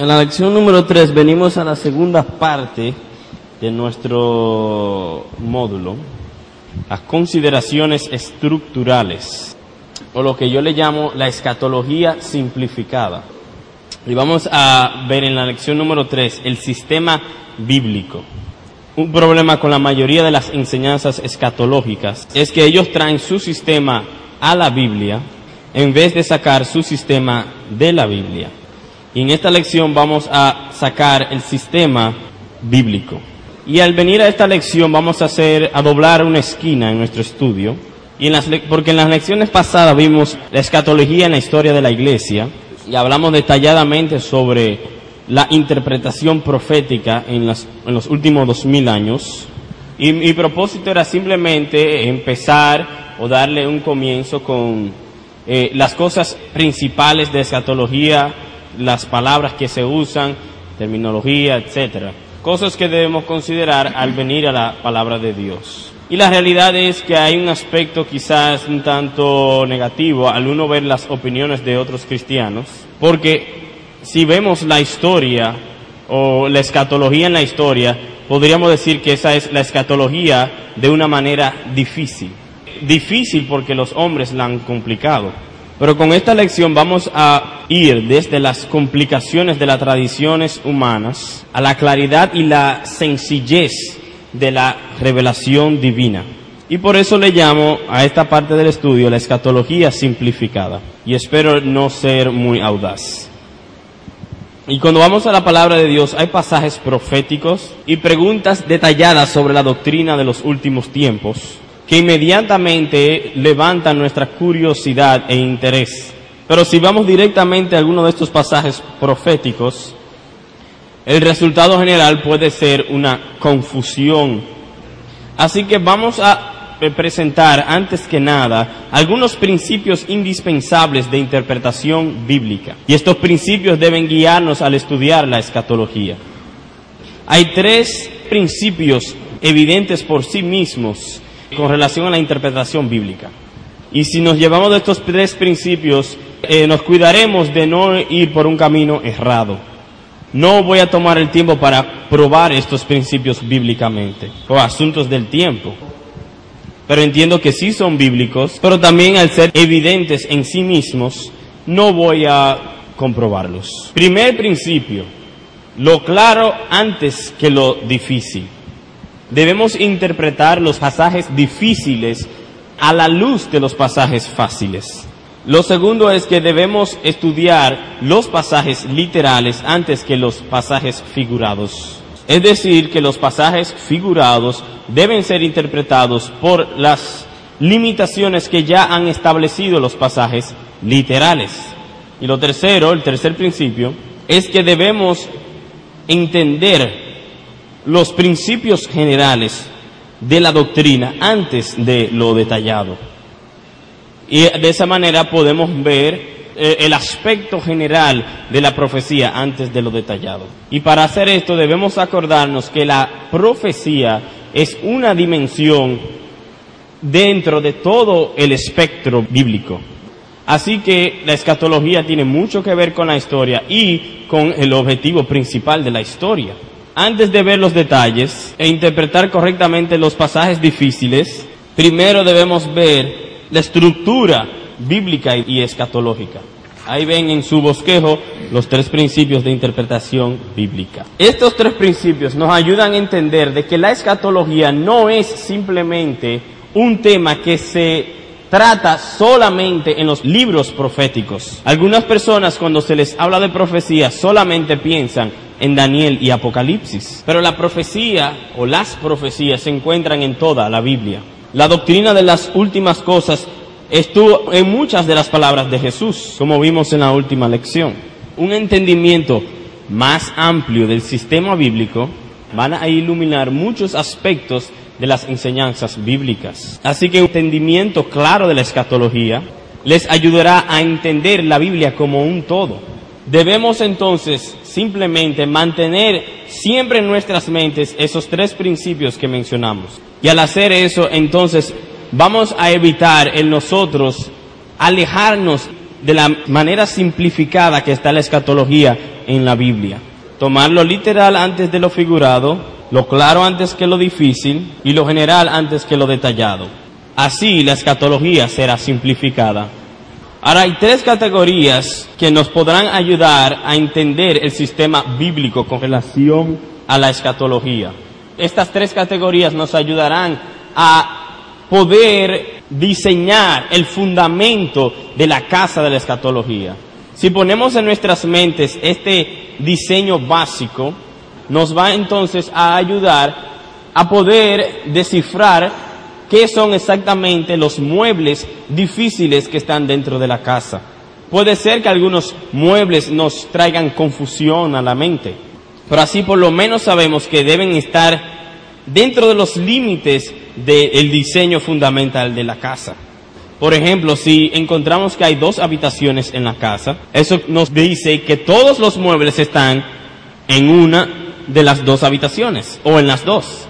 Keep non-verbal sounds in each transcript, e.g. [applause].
En la lección número 3 venimos a la segunda parte de nuestro módulo, las consideraciones estructurales, o lo que yo le llamo la escatología simplificada. Y vamos a ver en la lección número 3 el sistema bíblico. Un problema con la mayoría de las enseñanzas escatológicas es que ellos traen su sistema a la Biblia en vez de sacar su sistema de la Biblia. Y en esta lección vamos a sacar el sistema bíblico. Y al venir a esta lección vamos a hacer, a doblar una esquina en nuestro estudio. Y en las, porque en las lecciones pasadas vimos la escatología en la historia de la iglesia y hablamos detalladamente sobre la interpretación profética en, en los últimos dos mil años. Y mi propósito era simplemente empezar o darle un comienzo con eh, las cosas principales de escatología, las palabras que se usan, terminología, etcétera. Cosas que debemos considerar al venir a la palabra de Dios. Y la realidad es que hay un aspecto quizás un tanto negativo al uno ver las opiniones de otros cristianos, porque si vemos la historia o la escatología en la historia, podríamos decir que esa es la escatología de una manera difícil. Difícil porque los hombres la han complicado. Pero con esta lección vamos a ir desde las complicaciones de las tradiciones humanas a la claridad y la sencillez de la revelación divina. Y por eso le llamo a esta parte del estudio la escatología simplificada. Y espero no ser muy audaz. Y cuando vamos a la palabra de Dios hay pasajes proféticos y preguntas detalladas sobre la doctrina de los últimos tiempos que inmediatamente levantan nuestra curiosidad e interés. Pero si vamos directamente a alguno de estos pasajes proféticos, el resultado general puede ser una confusión. Así que vamos a presentar antes que nada algunos principios indispensables de interpretación bíblica. Y estos principios deben guiarnos al estudiar la escatología. Hay tres principios evidentes por sí mismos con relación a la interpretación bíblica. Y si nos llevamos de estos tres principios, eh, nos cuidaremos de no ir por un camino errado. No voy a tomar el tiempo para probar estos principios bíblicamente, o asuntos del tiempo. Pero entiendo que sí son bíblicos, pero también al ser evidentes en sí mismos, no voy a comprobarlos. Primer principio, lo claro antes que lo difícil. Debemos interpretar los pasajes difíciles a la luz de los pasajes fáciles. Lo segundo es que debemos estudiar los pasajes literales antes que los pasajes figurados. Es decir, que los pasajes figurados deben ser interpretados por las limitaciones que ya han establecido los pasajes literales. Y lo tercero, el tercer principio, es que debemos entender los principios generales de la doctrina antes de lo detallado. Y de esa manera podemos ver eh, el aspecto general de la profecía antes de lo detallado. Y para hacer esto debemos acordarnos que la profecía es una dimensión dentro de todo el espectro bíblico. Así que la escatología tiene mucho que ver con la historia y con el objetivo principal de la historia antes de ver los detalles e interpretar correctamente los pasajes difíciles, primero debemos ver la estructura bíblica y escatológica. Ahí ven en su bosquejo los tres principios de interpretación bíblica. Estos tres principios nos ayudan a entender de que la escatología no es simplemente un tema que se trata solamente en los libros proféticos. Algunas personas cuando se les habla de profecía solamente piensan en Daniel y Apocalipsis. Pero la profecía o las profecías se encuentran en toda la Biblia. La doctrina de las últimas cosas estuvo en muchas de las palabras de Jesús, como vimos en la última lección. Un entendimiento más amplio del sistema bíblico, van a iluminar muchos aspectos de las enseñanzas bíblicas. Así que un entendimiento claro de la escatología les ayudará a entender la Biblia como un todo. Debemos entonces simplemente mantener siempre en nuestras mentes esos tres principios que mencionamos. Y al hacer eso, entonces vamos a evitar en nosotros alejarnos de la manera simplificada que está la escatología en la Biblia. Tomar lo literal antes de lo figurado, lo claro antes que lo difícil y lo general antes que lo detallado. Así la escatología será simplificada. Ahora hay tres categorías que nos podrán ayudar a entender el sistema bíblico con relación a la escatología. Estas tres categorías nos ayudarán a poder diseñar el fundamento de la casa de la escatología. Si ponemos en nuestras mentes este diseño básico, nos va entonces a ayudar a poder descifrar qué son exactamente los muebles difíciles que están dentro de la casa. Puede ser que algunos muebles nos traigan confusión a la mente, pero así por lo menos sabemos que deben estar dentro de los límites del diseño fundamental de la casa. Por ejemplo, si encontramos que hay dos habitaciones en la casa, eso nos dice que todos los muebles están en una de las dos habitaciones o en las dos.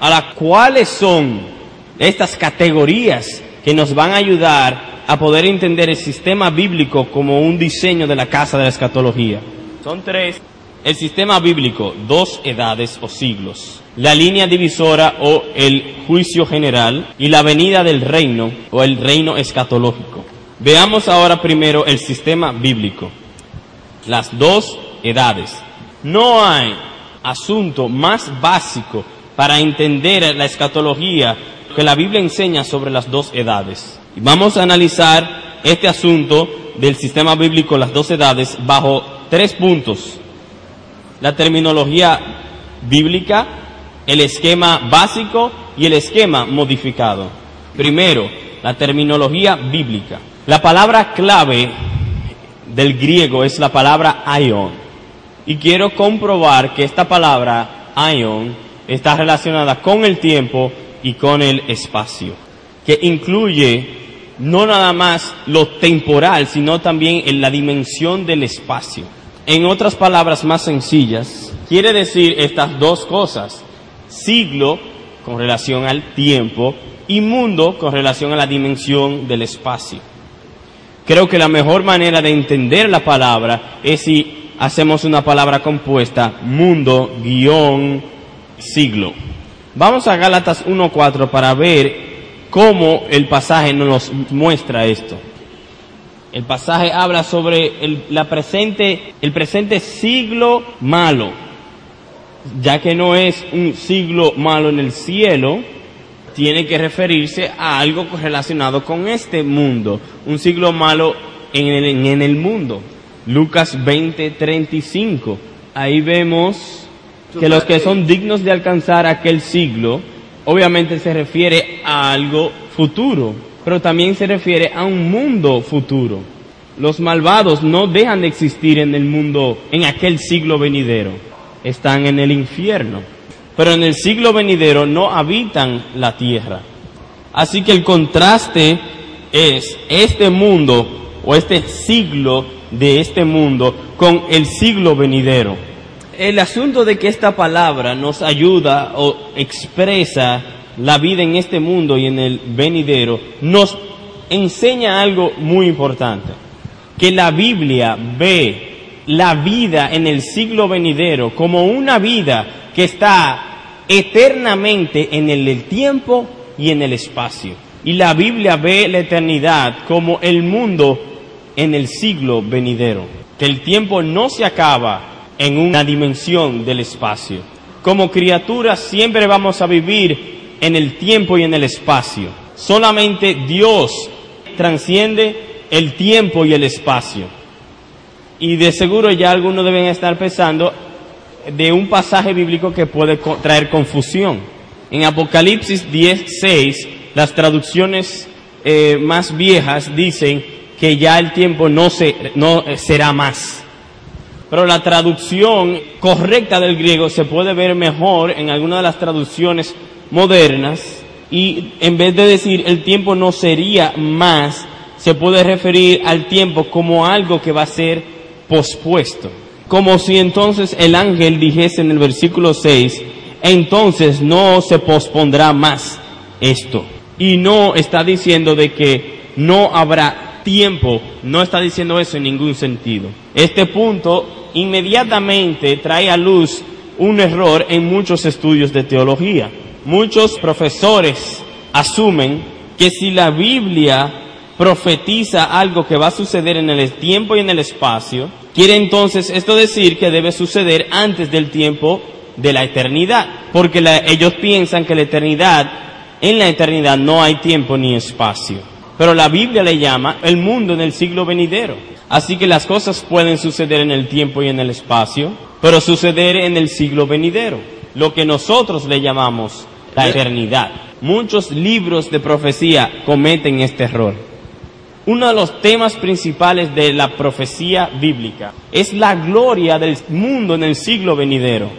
Ahora, ¿cuáles son estas categorías que nos van a ayudar a poder entender el sistema bíblico como un diseño de la casa de la escatología? Son tres. El sistema bíblico, dos edades o siglos la línea divisora o el juicio general y la venida del reino o el reino escatológico. Veamos ahora primero el sistema bíblico, las dos edades. No hay asunto más básico para entender la escatología que la Biblia enseña sobre las dos edades. Vamos a analizar este asunto del sistema bíblico, las dos edades, bajo tres puntos. La terminología bíblica, el esquema básico y el esquema modificado. Primero, la terminología bíblica. La palabra clave del griego es la palabra aion. Y quiero comprobar que esta palabra aion está relacionada con el tiempo y con el espacio, que incluye no nada más lo temporal, sino también en la dimensión del espacio. En otras palabras más sencillas, quiere decir estas dos cosas siglo con relación al tiempo y mundo con relación a la dimensión del espacio. Creo que la mejor manera de entender la palabra es si hacemos una palabra compuesta, mundo, guion, siglo. Vamos a Gálatas 1.4 para ver cómo el pasaje nos muestra esto. El pasaje habla sobre el, la presente, el presente siglo malo ya que no es un siglo malo en el cielo, tiene que referirse a algo relacionado con este mundo, un siglo malo en el, en el mundo. Lucas 20, 35. Ahí vemos que los que son dignos de alcanzar aquel siglo, obviamente se refiere a algo futuro, pero también se refiere a un mundo futuro. Los malvados no dejan de existir en el mundo, en aquel siglo venidero están en el infierno, pero en el siglo venidero no habitan la tierra. Así que el contraste es este mundo o este siglo de este mundo con el siglo venidero. El asunto de que esta palabra nos ayuda o expresa la vida en este mundo y en el venidero nos enseña algo muy importante, que la Biblia ve la vida en el siglo venidero como una vida que está eternamente en el tiempo y en el espacio. Y la Biblia ve la eternidad como el mundo en el siglo venidero, que el tiempo no se acaba en una dimensión del espacio. Como criaturas siempre vamos a vivir en el tiempo y en el espacio. Solamente Dios transciende el tiempo y el espacio. Y de seguro ya algunos deben estar pensando de un pasaje bíblico que puede traer confusión. En Apocalipsis 10.6, las traducciones eh, más viejas dicen que ya el tiempo no, se, no será más. Pero la traducción correcta del griego se puede ver mejor en alguna de las traducciones modernas y en vez de decir el tiempo no sería más, se puede referir al tiempo como algo que va a ser pospuesto. Como si entonces el ángel dijese en el versículo 6, entonces no se pospondrá más esto. Y no está diciendo de que no habrá tiempo, no está diciendo eso en ningún sentido. Este punto inmediatamente trae a luz un error en muchos estudios de teología. Muchos profesores asumen que si la Biblia profetiza algo que va a suceder en el tiempo y en el espacio, quiere entonces esto decir que debe suceder antes del tiempo de la eternidad, porque ellos piensan que la eternidad, en la eternidad no hay tiempo ni espacio. Pero la Biblia le llama el mundo en el siglo venidero. Así que las cosas pueden suceder en el tiempo y en el espacio, pero suceder en el siglo venidero, lo que nosotros le llamamos la eternidad. Muchos libros de profecía cometen este error. Uno de los temas principales de la profecía bíblica es la gloria del mundo en el siglo venidero.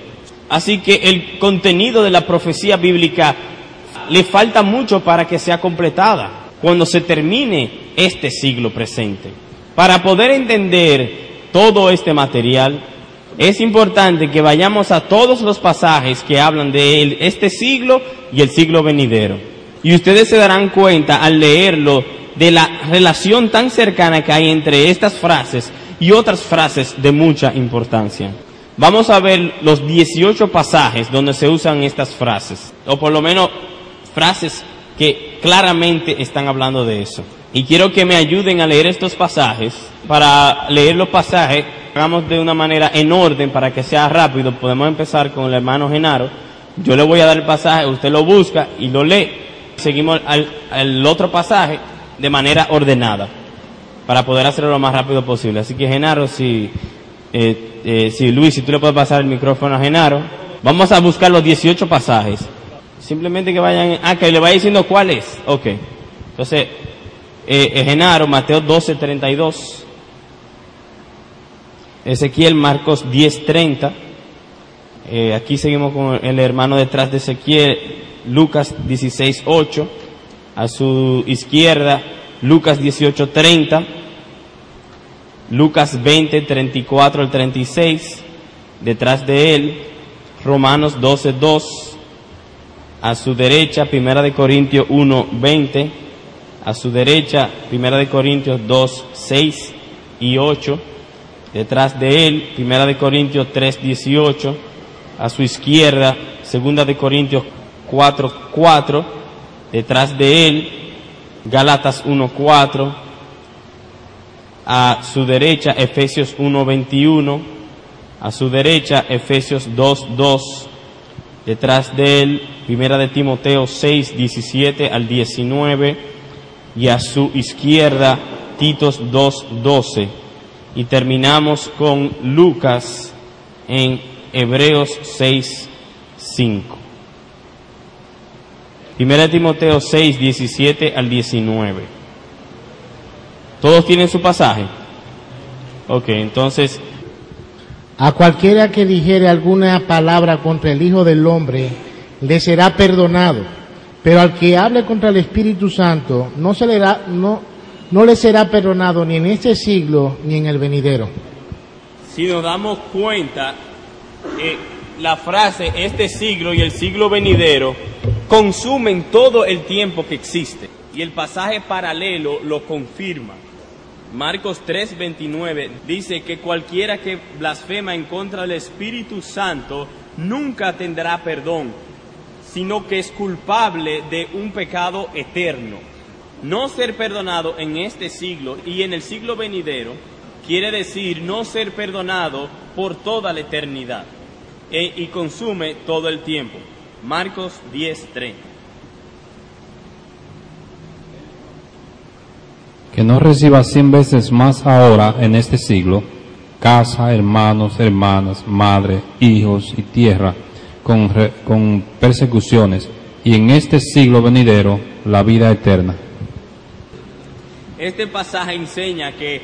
Así que el contenido de la profecía bíblica le falta mucho para que sea completada cuando se termine este siglo presente. Para poder entender todo este material, es importante que vayamos a todos los pasajes que hablan de este siglo y el siglo venidero. Y ustedes se darán cuenta al leerlo de la relación tan cercana que hay entre estas frases y otras frases de mucha importancia. Vamos a ver los 18 pasajes donde se usan estas frases, o por lo menos frases que claramente están hablando de eso. Y quiero que me ayuden a leer estos pasajes. Para leer los pasajes, hagamos de una manera en orden para que sea rápido. Podemos empezar con el hermano Genaro. Yo le voy a dar el pasaje, usted lo busca y lo lee. Seguimos al, otro pasaje de manera ordenada para poder hacerlo lo más rápido posible. Así que Genaro, si, eh, eh, si Luis, si tú le puedes pasar el micrófono a Genaro, vamos a buscar los 18 pasajes. Simplemente que vayan, ah, que le vaya diciendo cuál es. Ok. Entonces, eh, Genaro, Mateo 12, 32. Ezequiel, Marcos 10, 30. Eh, aquí seguimos con el hermano detrás de Ezequiel, Lucas 16, 8. A su izquierda, Lucas 18, 30. Lucas 20, 34 al 36. Detrás de él, Romanos 12, 2. A su derecha, Primera de Corintios 1, 20 a su derecha, Primera de Corintios 2, 6 y 8. Detrás de él, Primera de Corintios 3, 18. A su izquierda, Segunda de Corintios 4, 4. Detrás de él, Gálatas 1, 4. A su derecha, Efesios 1, 21. A su derecha, Efesios 2, 2. Detrás de él, Primera de Timoteo 6, 17 al 19 y a su izquierda Titos 2.12. Y terminamos con Lucas en Hebreos 6.5. Primera Timoteo 6, 17 al 19. ¿Todos tienen su pasaje? Ok, entonces... A cualquiera que dijere alguna palabra contra el Hijo del Hombre, le será perdonado pero al que hable contra el Espíritu Santo, no, se le, no, no le será perdonado ni en este siglo ni en el venidero. Si nos damos cuenta, eh, la frase este siglo y el siglo venidero consumen todo el tiempo que existe. Y el pasaje paralelo lo confirma. Marcos 3:29 dice que cualquiera que blasfema en contra del Espíritu Santo nunca tendrá perdón, sino que es culpable de un pecado eterno. No ser perdonado en este siglo y en el siglo venidero quiere decir no ser perdonado por toda la eternidad e, y consume todo el tiempo. Marcos 10:30. Que no reciba cien veces más ahora en este siglo casa, hermanos, hermanas, madre, hijos y tierra con, con persecuciones y en este siglo venidero la vida eterna. Este pasaje enseña que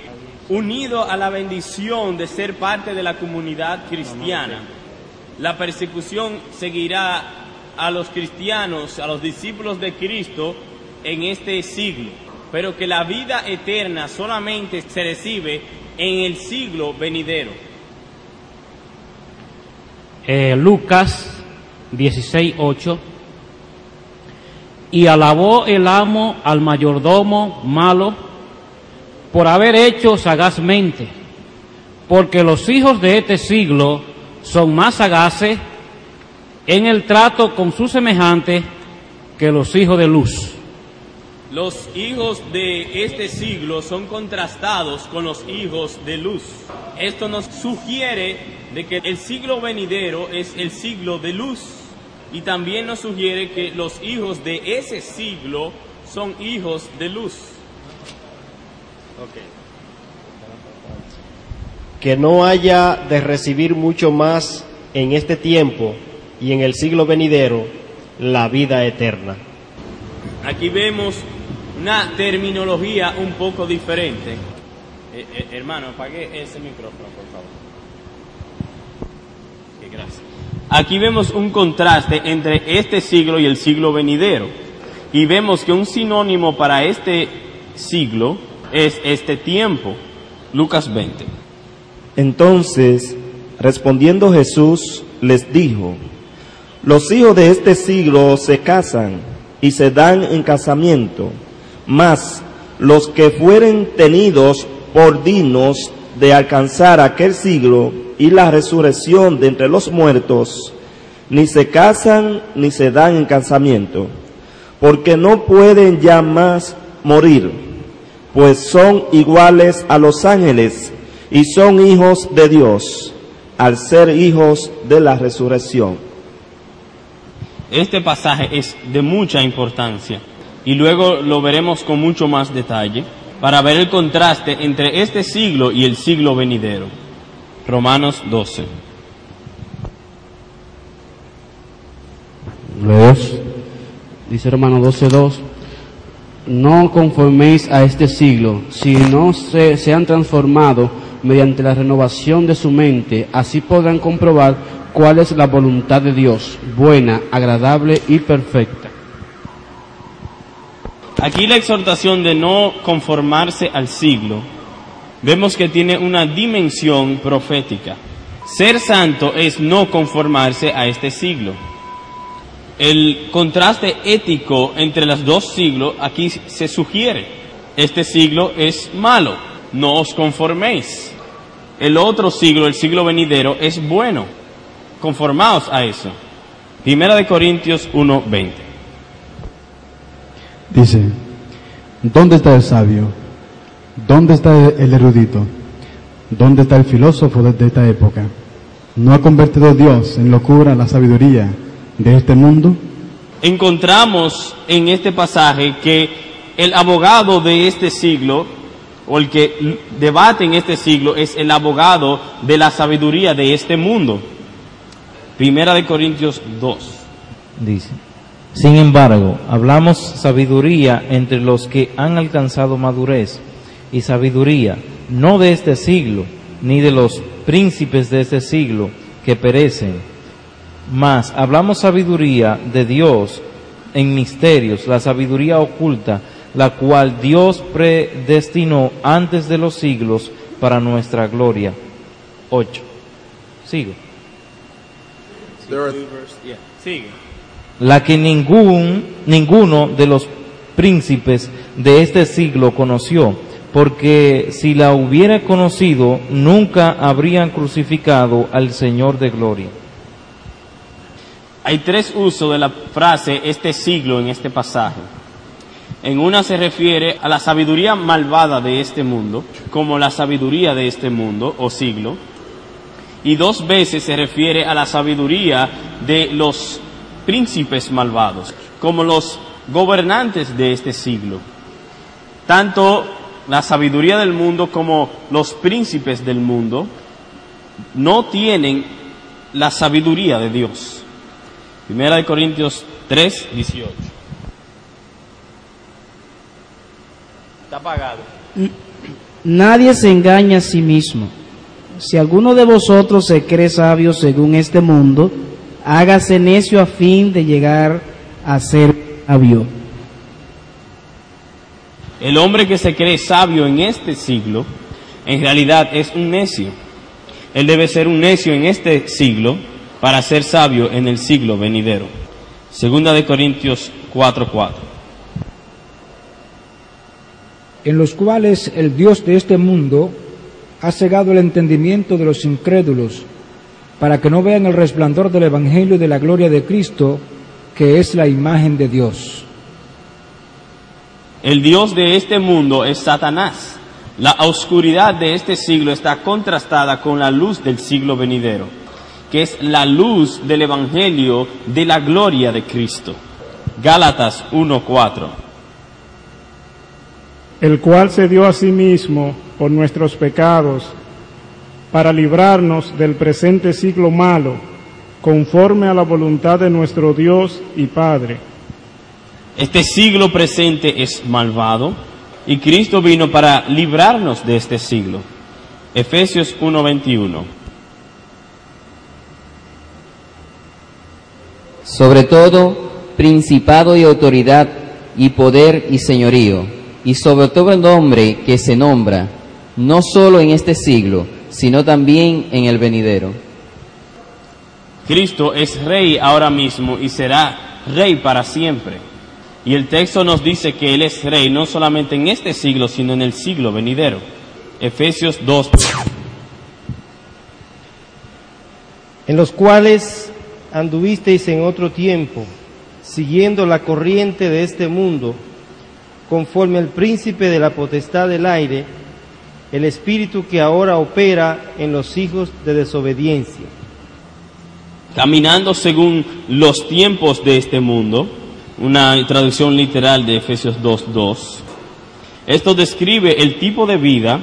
unido a la bendición de ser parte de la comunidad cristiana. La persecución seguirá a los cristianos, a los discípulos de Cristo en este siglo, pero que la vida eterna solamente se recibe en el siglo venidero. Eh, Lucas 16:8 y alabó el amo al mayordomo malo por haber hecho sagazmente, porque los hijos de este siglo son más sagaces en el trato con sus semejantes que los hijos de luz. Los hijos de este siglo son contrastados con los hijos de luz. Esto nos sugiere de que el siglo venidero es el siglo de luz y también nos sugiere que los hijos de ese siglo son hijos de luz. Que no haya de recibir mucho más en este tiempo y en el siglo venidero la vida eterna. Aquí vemos una terminología un poco diferente. Eh, eh, hermano, apague ese micrófono, por favor. Gracias. Aquí vemos un contraste entre este siglo y el siglo venidero. Y vemos que un sinónimo para este siglo es este tiempo. Lucas 20. Entonces, respondiendo Jesús, les dijo, los hijos de este siglo se casan y se dan en casamiento, mas los que fueren tenidos por dignos de alcanzar aquel siglo y la resurrección de entre los muertos, ni se casan ni se dan en casamiento, porque no pueden ya más morir, pues son iguales a los ángeles y son hijos de Dios, al ser hijos de la resurrección. Este pasaje es de mucha importancia y luego lo veremos con mucho más detalle para ver el contraste entre este siglo y el siglo venidero. Romanos 12. Leos, dice hermano 12.2, no conforméis a este siglo, sino se han transformado mediante la renovación de su mente, así podrán comprobar cuál es la voluntad de Dios, buena, agradable y perfecta. Aquí la exhortación de no conformarse al siglo, vemos que tiene una dimensión profética. Ser santo es no conformarse a este siglo. El contraste ético entre los dos siglos aquí se sugiere. Este siglo es malo, no os conforméis. El otro siglo, el siglo venidero, es bueno. Conformaos a eso. Primera de Corintios 1:20. Dice, ¿dónde está el sabio? ¿Dónde está el erudito? ¿Dónde está el filósofo de esta época? ¿No ha convertido Dios en locura la sabiduría de este mundo? Encontramos en este pasaje que el abogado de este siglo, o el que debate en este siglo, es el abogado de la sabiduría de este mundo. Primera de Corintios 2. Dice, sin embargo, hablamos sabiduría entre los que han alcanzado madurez, y sabiduría no de este siglo, ni de los príncipes de este siglo que perecen, mas hablamos sabiduría de Dios en misterios, la sabiduría oculta, la cual Dios predestinó antes de los siglos para nuestra gloria. 8. Sigo. Sigue. La que ningún, ninguno de los príncipes de este siglo conoció, porque si la hubiera conocido, nunca habrían crucificado al Señor de gloria. Hay tres usos de la frase este siglo en este pasaje. En una se refiere a la sabiduría malvada de este mundo, como la sabiduría de este mundo o siglo, y dos veces se refiere a la sabiduría de los príncipes malvados, como los gobernantes de este siglo. Tanto la sabiduría del mundo como los príncipes del mundo no tienen la sabiduría de Dios. Primera de Corintios 3, 18. Está apagado. Nadie se engaña a sí mismo. Si alguno de vosotros se cree sabio según este mundo, hágase necio a fin de llegar a ser sabio. El hombre que se cree sabio en este siglo, en realidad es un necio. Él debe ser un necio en este siglo para ser sabio en el siglo venidero. Segunda de Corintios 4:4. en los cuales el Dios de este mundo ha cegado el entendimiento de los incrédulos, para que no vean el resplandor del Evangelio de la gloria de Cristo, que es la imagen de Dios. El Dios de este mundo es Satanás. La oscuridad de este siglo está contrastada con la luz del siglo venidero, que es la luz del Evangelio de la gloria de Cristo. Gálatas 1:4. el cual se dio a sí mismo por nuestros pecados, para librarnos del presente siglo malo, conforme a la voluntad de nuestro Dios y Padre. Este siglo presente es malvado y Cristo vino para librarnos de este siglo. Efesios 1:21. sobre todo principado y autoridad y poder y señorío, y sobre todo el nombre que se nombra, no solo en este siglo, sino también en el venidero. Cristo es rey ahora mismo y será rey para siempre. Y el texto nos dice que Él es rey no solamente en este siglo, sino en el siglo venidero. Efesios 2. en los cuales anduvisteis en otro tiempo, siguiendo la corriente de este mundo, conforme al príncipe de la potestad del aire, el espíritu que ahora opera en los hijos de desobediencia. Caminando según los tiempos de este mundo, una traducción literal de Efesios 2.2. Esto describe el tipo de vida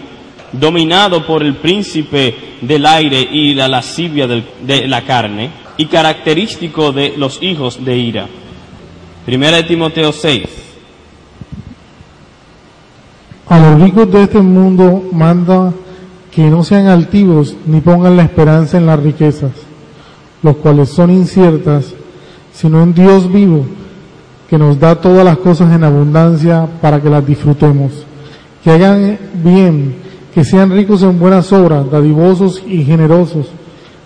dominado por el príncipe del aire y la lascivia de la carne y característico de los hijos de ira. Primera de Timoteo 6. A los ricos de este mundo manda que no sean altivos ni pongan la esperanza en las riquezas, los cuales son inciertas, sino en Dios vivo, que nos da todas las cosas en abundancia para que las disfrutemos. Que hagan bien, que sean ricos en buenas obras, dadivosos y generosos.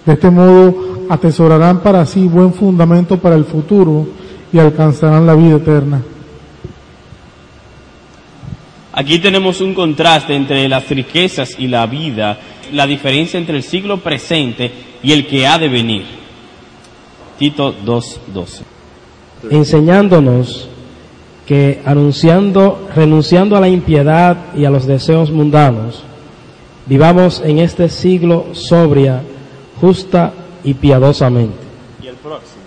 De este modo atesorarán para sí buen fundamento para el futuro y alcanzarán la vida eterna. Aquí tenemos un contraste entre las riquezas y la vida, la diferencia entre el siglo presente y el que ha de venir. Tito 2.12. enseñándonos que anunciando, renunciando a la impiedad y a los deseos mundanos, vivamos en este siglo sobria, justa y piadosamente, Y el próximo.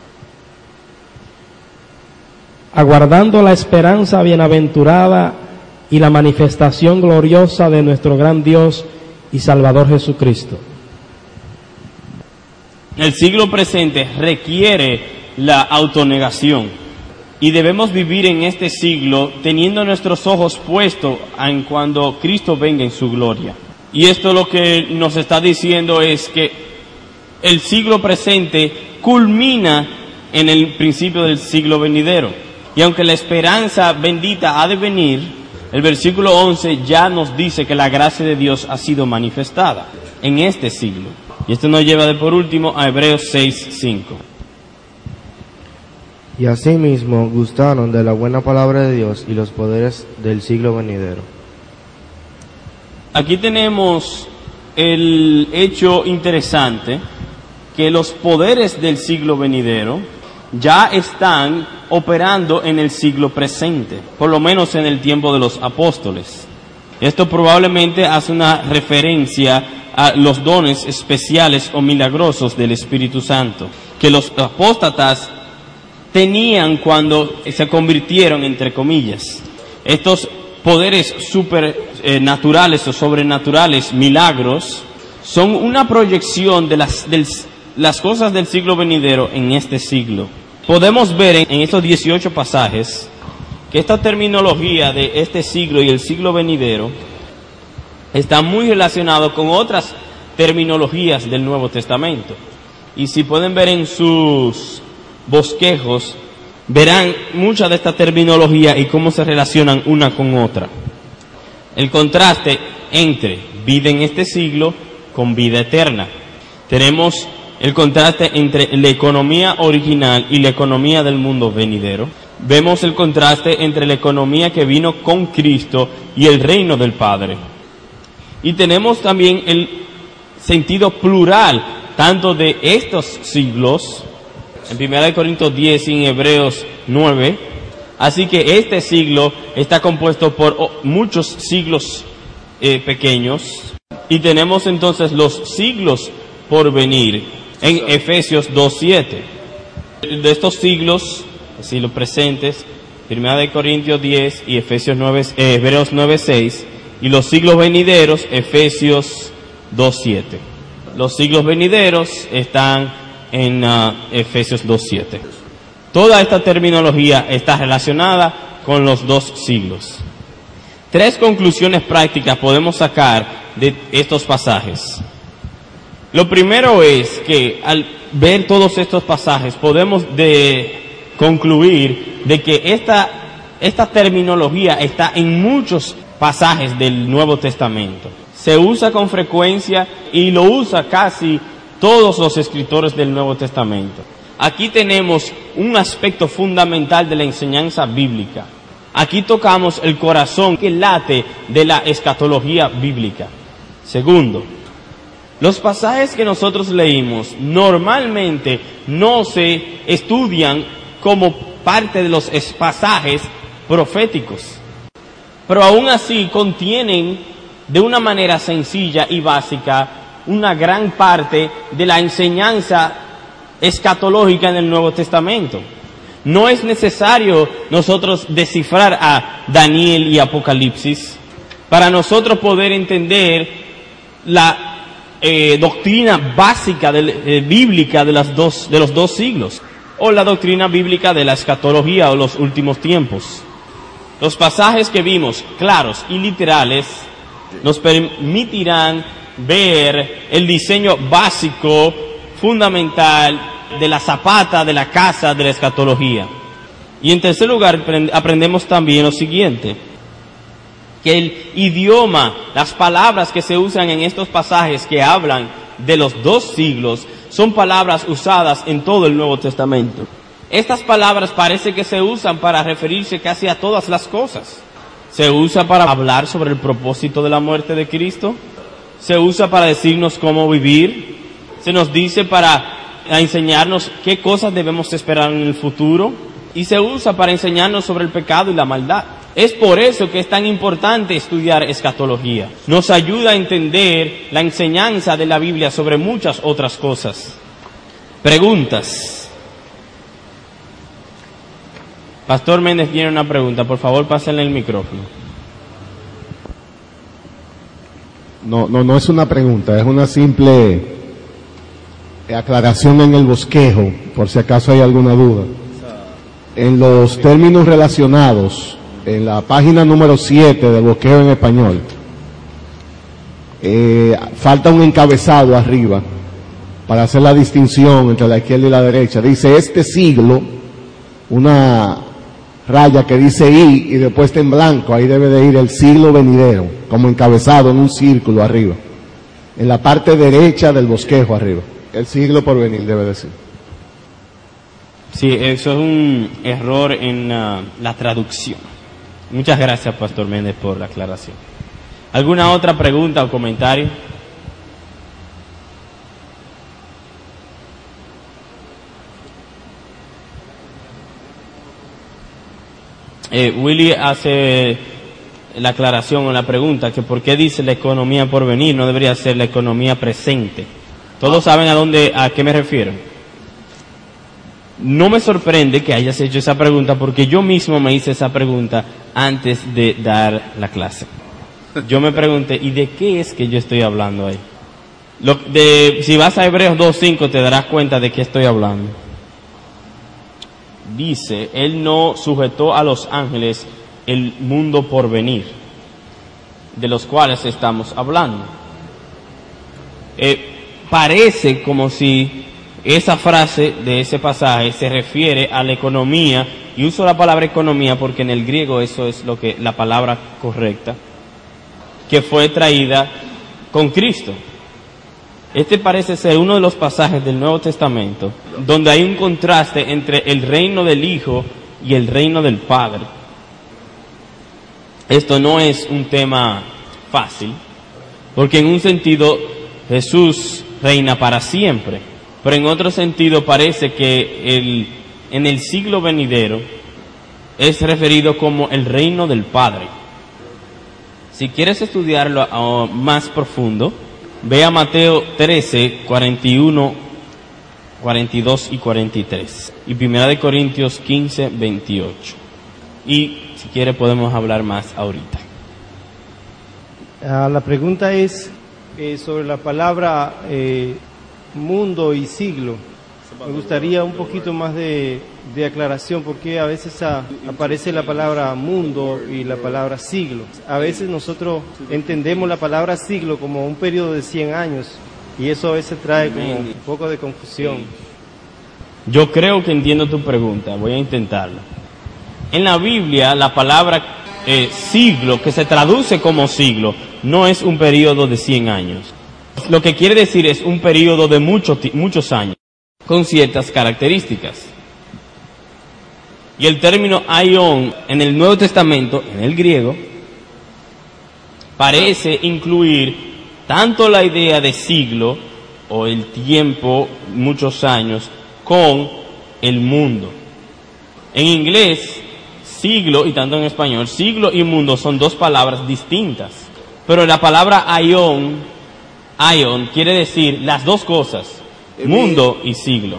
aguardando la esperanza bienaventurada y la manifestación gloriosa de nuestro gran Dios y Salvador Jesucristo. El siglo presente requiere la autonegación y debemos vivir en este siglo teniendo nuestros ojos puestos en cuando Cristo venga en su gloria. Y esto lo que nos está diciendo es que el siglo presente culmina en el principio del siglo venidero. Y aunque la esperanza bendita ha de venir, el versículo 11 ya nos dice que la gracia de Dios ha sido manifestada en este siglo. Y esto nos lleva de por último a Hebreos 6, 5. Y asimismo gustaron de la buena palabra de Dios y los poderes del siglo venidero. Aquí tenemos el hecho interesante que los poderes del siglo venidero ya están operando en el siglo presente, por lo menos en el tiempo de los apóstoles. Esto probablemente hace una referencia a los dones especiales o milagrosos del Espíritu Santo, que los apóstatas tenían cuando se convirtieron, entre comillas. Estos poderes supernaturales o sobrenaturales, milagros, son una proyección de las, las cosas del siglo venidero en este siglo. Podemos ver en, estos 18 pasajes que esta terminología de este siglo y el siglo venidero está muy relacionado con otras terminologías del Nuevo Testamento. Y si pueden ver en sus bosquejos, verán mucha de esta terminología y cómo se relacionan una con otra. El contraste entre vida en este siglo con vida eterna. Tenemos el contraste entre la economía original y la economía del mundo venidero. Vemos el contraste entre la economía que vino con Cristo y el reino del Padre. Y tenemos también el sentido plural, tanto de estos siglos, en 1 Corintios 10 y en Hebreos 9, así que este siglo está compuesto por oh, muchos siglos eh, pequeños, y tenemos entonces los siglos por venir en Efesios 2.7. De estos siglos, siglos presentes, 1 Corintios 10 y Efesios 9, eh, Hebreos 9.6, y los siglos venideros, Efesios 2.7. Los siglos venideros están en uh, Efesios 2.7. Toda esta terminología está relacionada con los dos siglos. Tres conclusiones prácticas podemos sacar de estos pasajes. Lo primero es que al ver todos estos pasajes podemos de concluir de que esta, esta terminología está en muchos pasajes del Nuevo Testamento. Se usa con frecuencia y lo usa casi todos los escritores del Nuevo Testamento. Aquí tenemos un aspecto fundamental de la enseñanza bíblica. Aquí tocamos el corazón que late de la escatología bíblica. Segundo, los pasajes que nosotros leímos normalmente no se estudian como parte de los pasajes proféticos pero aún así contienen de una manera sencilla y básica una gran parte de la enseñanza escatológica en el Nuevo Testamento. No es necesario nosotros descifrar a Daniel y Apocalipsis para nosotros poder entender la eh, doctrina básica eh, bíblica de, las dos, de los dos siglos o la doctrina bíblica de la escatología o los últimos tiempos. Los pasajes que vimos, claros y literales, nos permitirán ver el diseño básico, fundamental de la zapata, de la casa, de la escatología. Y en tercer lugar, aprendemos también lo siguiente, que el idioma, las palabras que se usan en estos pasajes que hablan de los dos siglos, son palabras usadas en todo el Nuevo Testamento. Estas palabras parece que se usan para referirse casi a todas las cosas. Se usa para hablar sobre el propósito de la muerte de Cristo. Se usa para decirnos cómo vivir. Se nos dice para enseñarnos qué cosas debemos esperar en el futuro. Y se usa para enseñarnos sobre el pecado y la maldad. Es por eso que es tan importante estudiar escatología. Nos ayuda a entender la enseñanza de la Biblia sobre muchas otras cosas. Preguntas. Pastor Méndez tiene una pregunta, por favor pásenle el micrófono. No, no, no es una pregunta, es una simple aclaración en el bosquejo, por si acaso hay alguna duda. En los términos relacionados, en la página número 7 del bosquejo en español, eh, falta un encabezado arriba para hacer la distinción entre la izquierda y la derecha. Dice, este siglo, una raya que dice I y después está en blanco, ahí debe de ir el siglo venidero, como encabezado en un círculo arriba, en la parte derecha del bosquejo arriba, el siglo por venir debe decir. Sí, eso es un error en la traducción. Muchas gracias, Pastor Méndez, por la aclaración. ¿Alguna otra pregunta o comentario? Eh, Willy hace la aclaración o la pregunta que por qué dice la economía por venir, no debería ser la economía presente. Todos saben a dónde, a qué me refiero. No me sorprende que hayas hecho esa pregunta porque yo mismo me hice esa pregunta antes de dar la clase. Yo me pregunté, ¿y de qué es que yo estoy hablando ahí? Si vas a Hebreos 2.5 te darás cuenta de qué estoy hablando dice, Él no sujetó a los ángeles el mundo por venir. de los cuales estamos hablando. Eh, parece como si esa frase de ese pasaje se refiere a la economía, y uso la palabra economía porque en el griego eso es lo que la palabra correcta, que fue traída con Cristo. Este parece ser uno de los pasajes del Nuevo Testamento donde hay un contraste entre el reino del Hijo y el reino del Padre. Esto no es un tema fácil, porque en un sentido Jesús reina para siempre, pero en otro sentido parece que el, en el siglo venidero es referido como el reino del Padre. Si quieres estudiarlo a- más profundo, ve a Mateo 13, 41, 42 y 43. Y Primera de Corintios 15, 28. Y si quiere podemos hablar más ahorita. Ah, la pregunta es eh, sobre la palabra eh, mundo y siglo. Me gustaría un poquito más de, de aclaración porque a veces aparece la palabra mundo y la palabra siglo. A veces nosotros entendemos la palabra siglo como un periodo de 100 años y eso a veces trae como un poco de confusión. Yo creo que entiendo tu pregunta, voy a intentarlo. En la Biblia la palabra eh, siglo, que se traduce como siglo, no es un periodo de 100 años. Lo que quiere decir es un periodo de mucho ti- muchos años, con ciertas características. Y el término aion en el Nuevo Testamento, en el griego, parece incluir tanto la idea de siglo o el tiempo, muchos años, con el mundo. En inglés, siglo, y tanto en español, siglo y mundo son dos palabras distintas. Pero la palabra aion, aion quiere decir las dos cosas, mundo y siglo.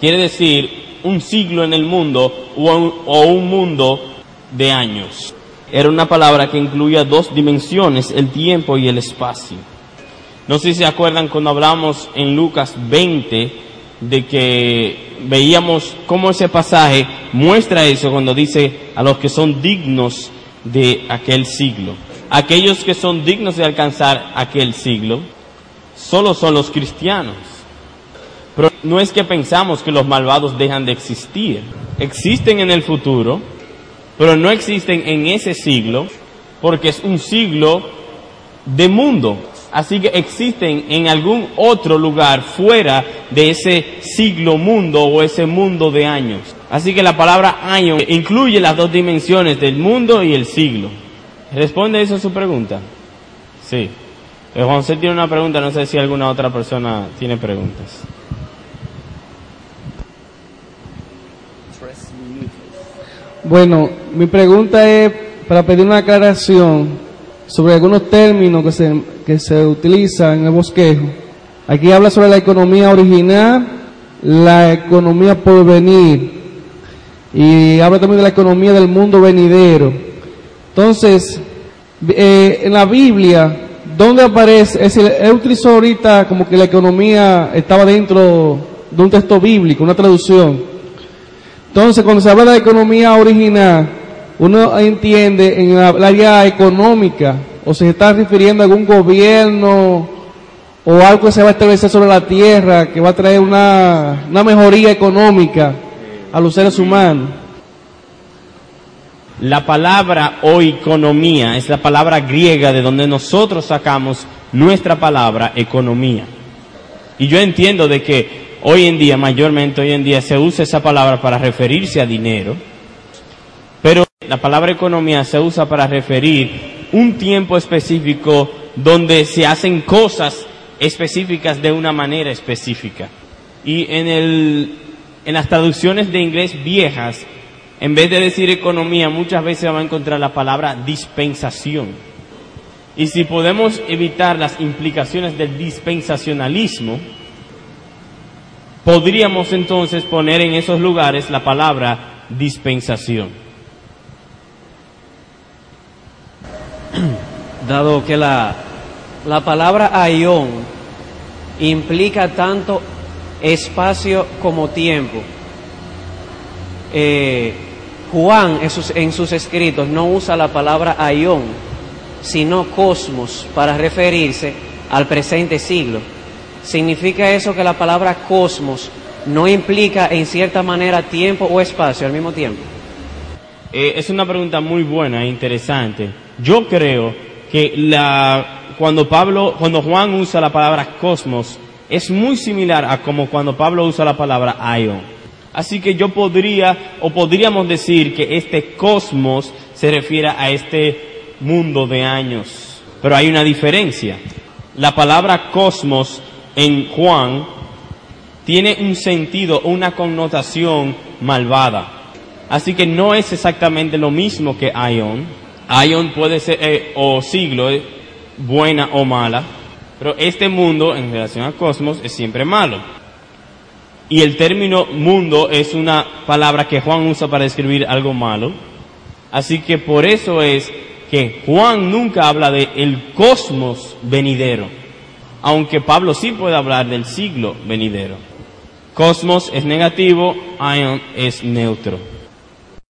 Quiere decir un siglo en el mundo o un, o un mundo de años. Era una palabra que incluía dos dimensiones, el tiempo y el espacio. No sé si se acuerdan cuando hablamos en Lucas 20 de que veíamos cómo ese pasaje muestra eso cuando dice a los que son dignos de aquel siglo. Aquellos que son dignos de alcanzar aquel siglo solo son los cristianos. No es que pensamos que los malvados dejan de existir. Existen en el futuro, pero no existen en ese siglo porque es un siglo de mundo. Así que existen en algún otro lugar fuera de ese siglo mundo o ese mundo de años. Así que la palabra año incluye las dos dimensiones del mundo y el siglo. ¿Responde eso a su pregunta? Sí. José tiene una pregunta, no sé si alguna otra persona tiene preguntas. Bueno, mi pregunta es para pedir una aclaración sobre algunos términos que se, que se utilizan en el bosquejo. Aquí habla sobre la economía original, la economía por venir y habla también de la economía del mundo venidero. Entonces, eh, en la Biblia, ¿dónde aparece? Es decir, él utilizó ahorita como que la economía estaba dentro de un texto bíblico, una traducción. Entonces, cuando se habla de economía original, uno entiende en la área económica, o se está refiriendo a algún gobierno o algo que se va a establecer sobre la tierra, que va a traer una, una mejoría económica a los seres humanos. La palabra oikonomía es la palabra griega de donde nosotros sacamos nuestra palabra economía. Y yo entiendo de que hoy en día, mayormente hoy en día, se usa esa palabra para referirse a dinero, pero la palabra economía se usa para referir un tiempo específico donde se hacen cosas específicas de una manera específica. Y en, el, en las traducciones de inglés viejas, en vez de decir economía, muchas veces va a encontrar la palabra dispensación. Y si podemos evitar las implicaciones del dispensacionalismo, podríamos entonces poner en esos lugares la palabra dispensación. [clears throat] dado que la, la palabra aión implica tanto espacio como tiempo. Eh, Juan en sus, escritos no usa la palabra aión, sino cosmos para referirse al presente siglo. ¿Significa eso que la palabra cosmos no implica en cierta manera tiempo o espacio al mismo tiempo? Eh, es una pregunta muy buena e interesante. Yo creo que la, cuando Pablo, cuando Juan usa la palabra cosmos, es muy similar a como cuando Pablo usa la palabra aion. Así que yo podría, o podríamos decir que este cosmos se refiere a este mundo de años. Pero hay una diferencia. La palabra cosmos en Juan tiene un sentido, una connotación malvada. Así que no es exactamente lo mismo que Aion. Aion puede ser, eh, o siglo, eh, buena o mala, pero este mundo en relación al cosmos es siempre malo. Y el término mundo es una palabra que Juan usa para describir algo malo. Así que por eso es que Juan nunca habla de el cosmos venidero, aunque Pablo sí puede hablar del siglo venidero. Cosmos es negativo, ion es neutro.